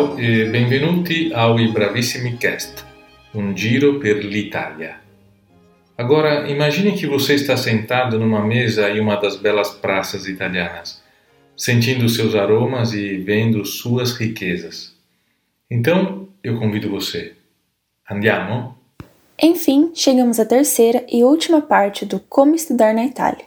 Ciao e benvenuti ao I Bravissimi Cast, um giro per l'Italia. Agora, imagine que você está sentado numa mesa em uma das belas praças italianas, sentindo seus aromas e vendo suas riquezas. Então, eu convido você. Andiamo? Enfim, chegamos à terceira e última parte do Como Estudar na Itália.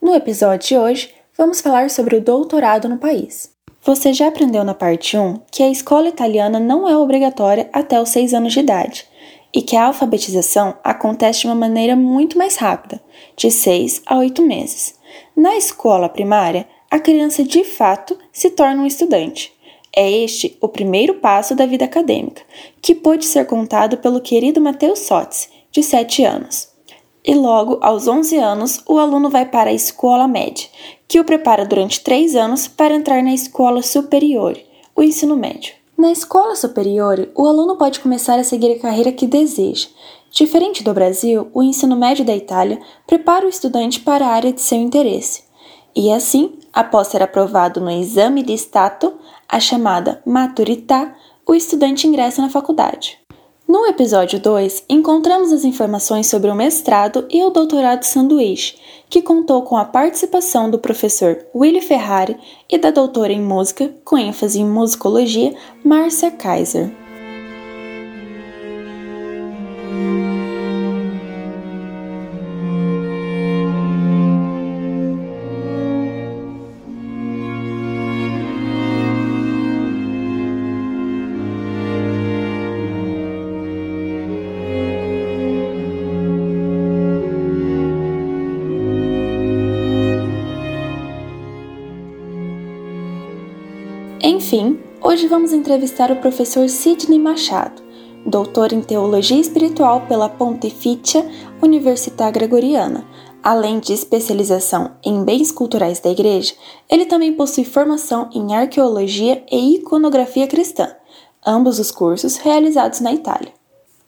No episódio de hoje, vamos falar sobre o doutorado no país. Você já aprendeu na parte 1 que a escola italiana não é obrigatória até os 6 anos de idade e que a alfabetização acontece de uma maneira muito mais rápida, de 6 a 8 meses. Na escola primária, a criança de fato se torna um estudante. É este o primeiro passo da vida acadêmica, que pôde ser contado pelo querido Matheus Sotz, de 7 anos. E logo, aos 11 anos, o aluno vai para a escola média, que o prepara durante três anos para entrar na escola superior, o ensino médio. Na escola superior, o aluno pode começar a seguir a carreira que deseja. Diferente do Brasil, o ensino médio da Itália prepara o estudante para a área de seu interesse. E assim, após ser aprovado no exame de stato, a chamada maturità, o estudante ingressa na faculdade. No episódio 2, encontramos as informações sobre o mestrado e o doutorado sanduíche, que contou com a participação do professor Willy Ferrari e da doutora em música, com ênfase em musicologia, Márcia Kaiser. Enfim, hoje vamos entrevistar o professor Sidney Machado, doutor em Teologia Espiritual pela Pontificia Università Gregoriana. Além de especialização em bens culturais da Igreja, ele também possui formação em arqueologia e iconografia cristã, ambos os cursos realizados na Itália.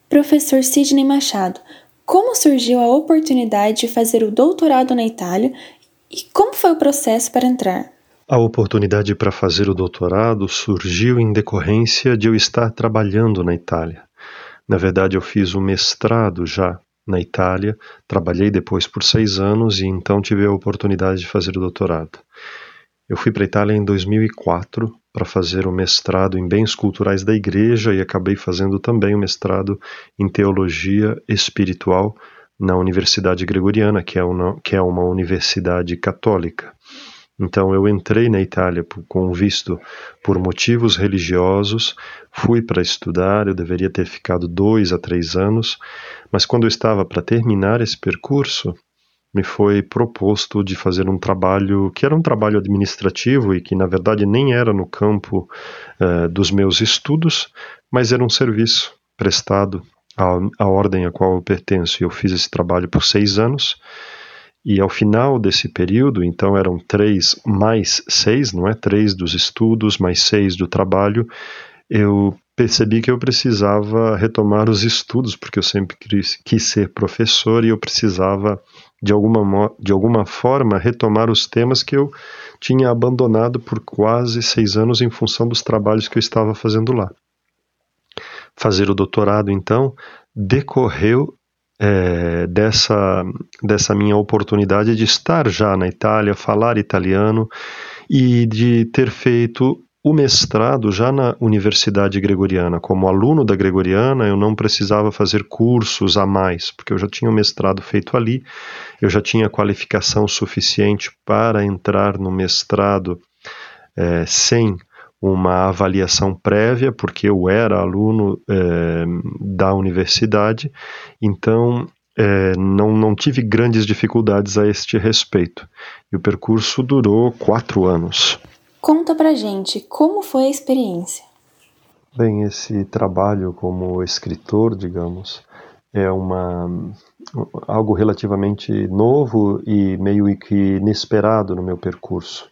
Professor Sidney Machado, como surgiu a oportunidade de fazer o doutorado na Itália e como foi o processo para entrar? A oportunidade para fazer o doutorado surgiu em decorrência de eu estar trabalhando na Itália. Na verdade, eu fiz o mestrado já na Itália, trabalhei depois por seis anos e então tive a oportunidade de fazer o doutorado. Eu fui para a Itália em 2004 para fazer o mestrado em bens culturais da igreja e acabei fazendo também o mestrado em teologia espiritual na Universidade Gregoriana, que é uma, que é uma universidade católica. Então eu entrei na Itália com visto por motivos religiosos, fui para estudar, eu deveria ter ficado dois a três anos, mas quando eu estava para terminar esse percurso, me foi proposto de fazer um trabalho que era um trabalho administrativo e que na verdade nem era no campo uh, dos meus estudos, mas era um serviço prestado à, à ordem a qual eu pertenço. Eu fiz esse trabalho por seis anos e ao final desse período, então eram três mais seis, não é? Três dos estudos mais seis do trabalho, eu percebi que eu precisava retomar os estudos, porque eu sempre quis, quis ser professor e eu precisava, de alguma, de alguma forma, retomar os temas que eu tinha abandonado por quase seis anos em função dos trabalhos que eu estava fazendo lá. Fazer o doutorado, então, decorreu é, dessa, dessa minha oportunidade de estar já na Itália, falar italiano e de ter feito o mestrado já na Universidade Gregoriana. Como aluno da Gregoriana, eu não precisava fazer cursos a mais, porque eu já tinha o mestrado feito ali, eu já tinha qualificação suficiente para entrar no mestrado é, sem uma avaliação prévia, porque eu era aluno é, da universidade, então é, não, não tive grandes dificuldades a este respeito. E o percurso durou quatro anos. Conta pra gente como foi a experiência. Bem, esse trabalho como escritor, digamos, é uma algo relativamente novo e meio que inesperado no meu percurso.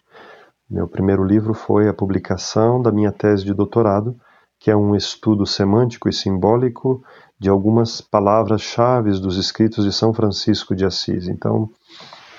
Meu primeiro livro foi a publicação da minha tese de doutorado, que é um estudo semântico e simbólico de algumas palavras-chave dos escritos de São Francisco de Assis. Então,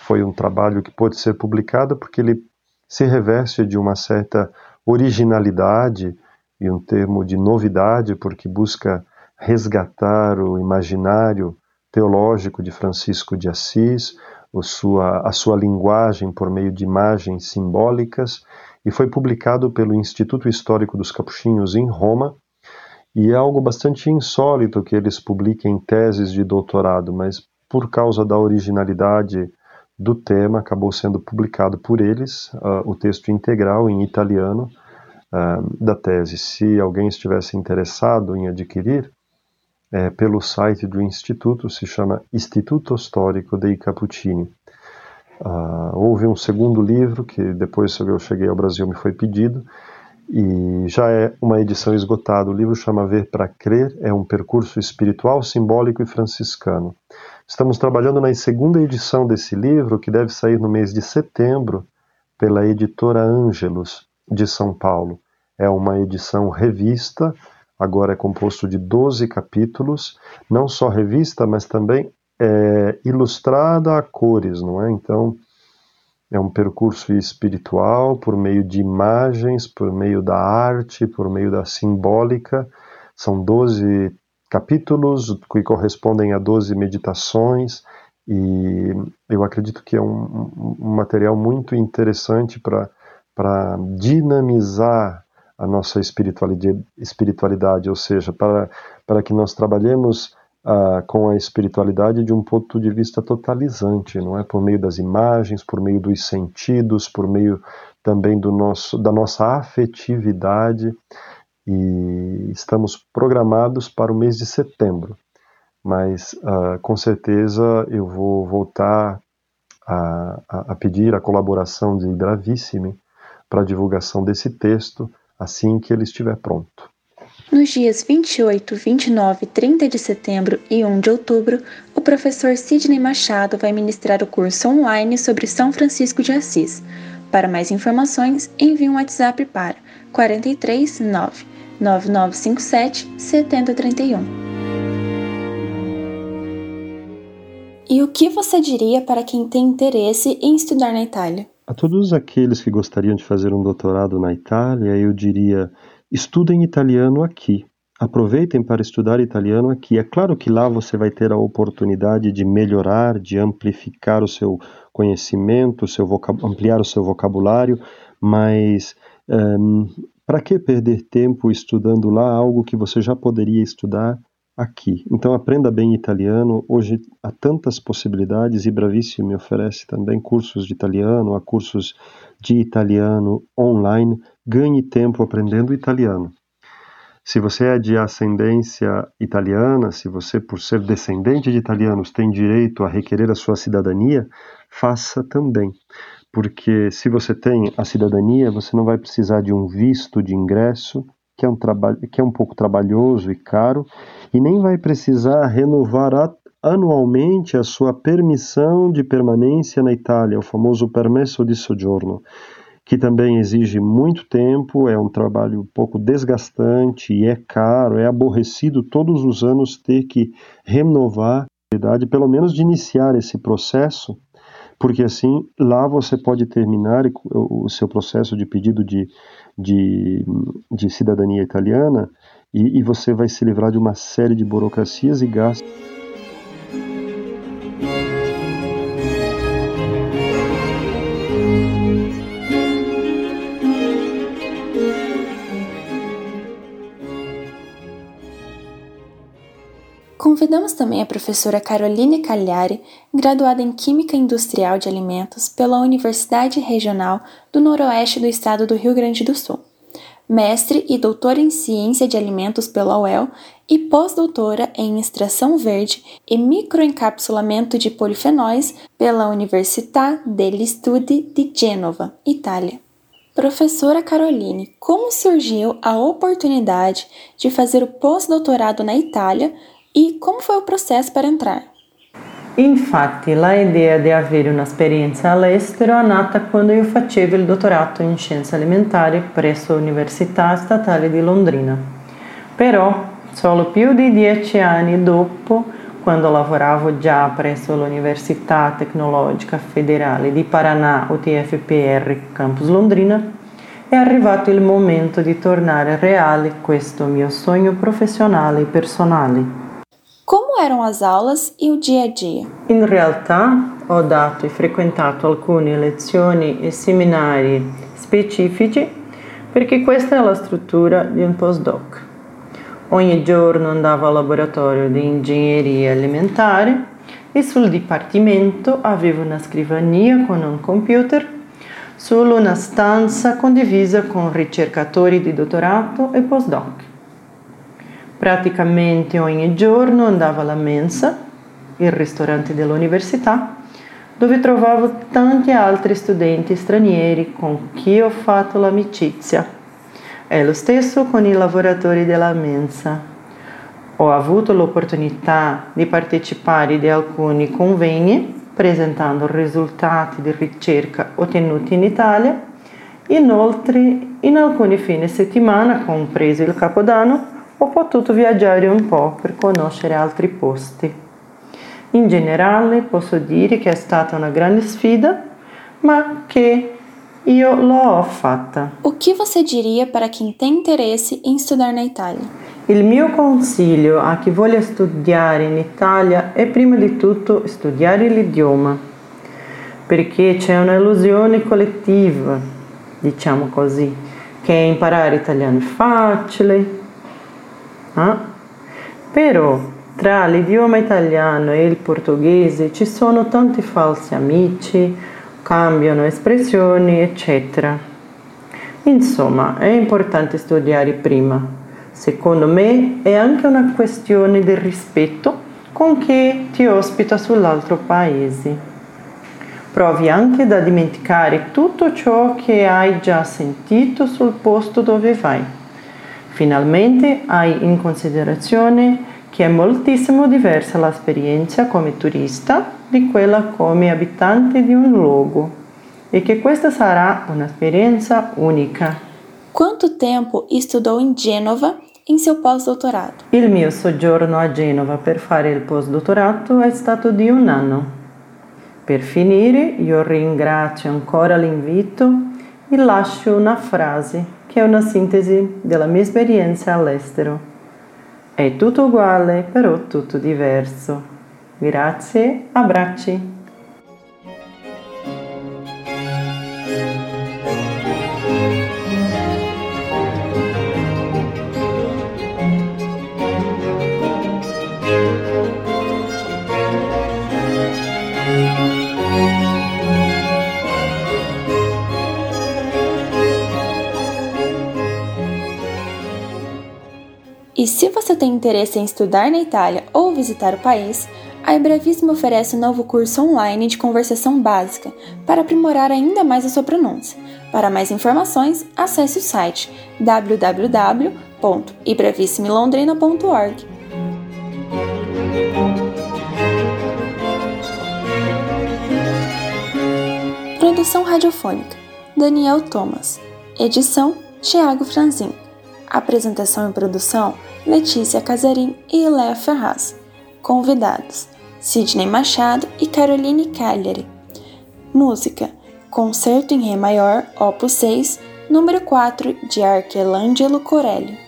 foi um trabalho que pôde ser publicado porque ele se reveste de uma certa originalidade e um termo de novidade, porque busca resgatar o imaginário teológico de Francisco de Assis, sua, a sua linguagem por meio de imagens simbólicas, e foi publicado pelo Instituto Histórico dos Capuchinhos em Roma. E é algo bastante insólito que eles publiquem teses de doutorado, mas por causa da originalidade do tema, acabou sendo publicado por eles uh, o texto integral em italiano uh, da tese. Se alguém estivesse interessado em adquirir, é, pelo site do Instituto, se chama Instituto Histórico dei Cappuccini. Uh, houve um segundo livro que depois que eu cheguei ao Brasil me foi pedido e já é uma edição esgotada. O livro chama Ver para Crer, é um percurso espiritual, simbólico e franciscano. Estamos trabalhando na segunda edição desse livro, que deve sair no mês de setembro, pela editora Ângelos, de São Paulo. É uma edição revista, agora é composto de 12 capítulos, não só revista, mas também é, ilustrada a cores, não é? Então, é um percurso espiritual por meio de imagens, por meio da arte, por meio da simbólica. São 12 capítulos que correspondem a 12 meditações e eu acredito que é um, um material muito interessante para dinamizar a nossa espiritualidade, espiritualidade, ou seja, para, para que nós trabalhemos uh, com a espiritualidade de um ponto de vista totalizante, não é? Por meio das imagens, por meio dos sentidos, por meio também do nosso, da nossa afetividade e estamos programados para o mês de setembro. Mas uh, com certeza eu vou voltar a, a, pedir a colaboração de Bravissime para a divulgação desse texto assim que ele estiver pronto. Nos dias 28, 29, 30 de setembro e 1 de outubro, o professor Sidney Machado vai ministrar o curso online sobre São Francisco de Assis. Para mais informações, envie um WhatsApp para 439 9957 7031. E o que você diria para quem tem interesse em estudar na Itália? A todos aqueles que gostariam de fazer um doutorado na Itália, eu diria: estudem italiano aqui. Aproveitem para estudar italiano aqui. É claro que lá você vai ter a oportunidade de melhorar, de amplificar o seu conhecimento, seu ampliar o seu vocabulário, mas um, ehm, para que perder tempo estudando lá algo que você já poderia estudar aqui? Então aprenda bem italiano. Hoje há tantas possibilidades e Bravissimo me oferece também cursos de italiano, há cursos de italiano online. Ganhe tempo aprendendo italiano. Se você é de ascendência italiana, se você, por ser descendente de italianos, tem direito a requerer a sua cidadania, faça também porque se você tem a cidadania, você não vai precisar de um visto de ingresso, que é um, trabalho, que é um pouco trabalhoso e caro, e nem vai precisar renovar a, anualmente a sua permissão de permanência na Itália, o famoso permesso di soggiorno, que também exige muito tempo, é um trabalho um pouco desgastante e é caro, é aborrecido todos os anos ter que renovar, pelo menos de iniciar esse processo porque assim lá você pode terminar o seu processo de pedido de, de, de cidadania italiana e, e você vai se livrar de uma série de burocracias e gastos. Convidamos também a professora Caroline Cagliari, graduada em Química Industrial de Alimentos pela Universidade Regional do Noroeste do Estado do Rio Grande do Sul, mestre e doutora em Ciência de Alimentos pela UEL e pós-doutora em Extração Verde e Microencapsulamento de Polifenóis pela Università degli Studi di Genova, Itália. Professora Caroline, como surgiu a oportunidade de fazer o pós-doutorado na Itália e como foi o processo para entrar? Infatti, la idea di avere un'esperienza all'estero è nata quando io facevo il dottorato in scienze alimentari presso l'Università Statale di Londrina. Però, solo più di dieci anni dopo, quando lavoravo già presso l'Università Tecnologica Federale di Paraná, UTFPR, Campus Londrina, è arrivato il momento di tornare reale questo mio sogno professionale e personale. Como eram as aulas e o dia a dia? In realtà ho dato e frequentato alcune lezioni e seminari specifici perché questa è la struttura di un postdoc. Ogni giorno andavo al laboratorio di ingegneria alimentare e sul dipartimento avevo una scrivania con un computer, solo una stanza condivisa con ricercatori di dottorato e postdoc. Praticamente ogni giorno andavo alla mensa, il ristorante dell'università, dove trovavo tanti altri studenti stranieri con chi ho fatto l'amicizia. È lo stesso con i lavoratori della mensa. Ho avuto l'opportunità di partecipare di alcuni convegni presentando risultati di ricerca ottenuti in Italia. Inoltre, in alcuni fine settimana, compreso il Capodanno, ho potuto viaggiare un po' per conoscere altri posti. In generale posso dire che è stata una grande sfida, ma che io l'ho fatta. O que você diria para quem tem interesse em estudar na Itália? Il mio consiglio a chi voglia studiare in Italia è prima di tutto studiare l'idioma, perché c'è una illusione collettiva, diciamo così, che imparare italiano è facile. Eh? Però tra l'idioma italiano e il portoghese ci sono tanti falsi amici, cambiano espressioni, eccetera. Insomma, è importante studiare prima. Secondo me è anche una questione del rispetto con chi ti ospita sull'altro paese. Provi anche da dimenticare tutto ciò che hai già sentito sul posto dove vai. Finalmente hai in considerazione che è moltissimo diversa l'esperienza come turista di quella come abitante di un luogo e che questa sarà un'esperienza unica. Quanto tempo estudou em Gênova em seu pós-doutorado? Il mio soggiorno a Genova per fare il postdottorato è stato di un anno. Per finire, io ringrazio ancora l'invito e lascio una frase che è una sintesi della mia esperienza all'estero. È tutto uguale, però tutto diverso. Grazie, abbracci. E se você tem interesse em estudar na Itália ou visitar o país, a Ebravíssima oferece um novo curso online de conversação básica para aprimorar ainda mais a sua pronúncia. Para mais informações, acesse o site www.ibravisssimilondrina.org. Produção radiofônica: Daniel Thomas. Edição: Tiago Franzin. Apresentação e produção: Letícia Casarim e Léa Ferraz. Convidados: Sidney Machado e Caroline Cagliari. Música: Concerto em Ré Maior, Opus 6, número 4, de Archelangelo Corelli.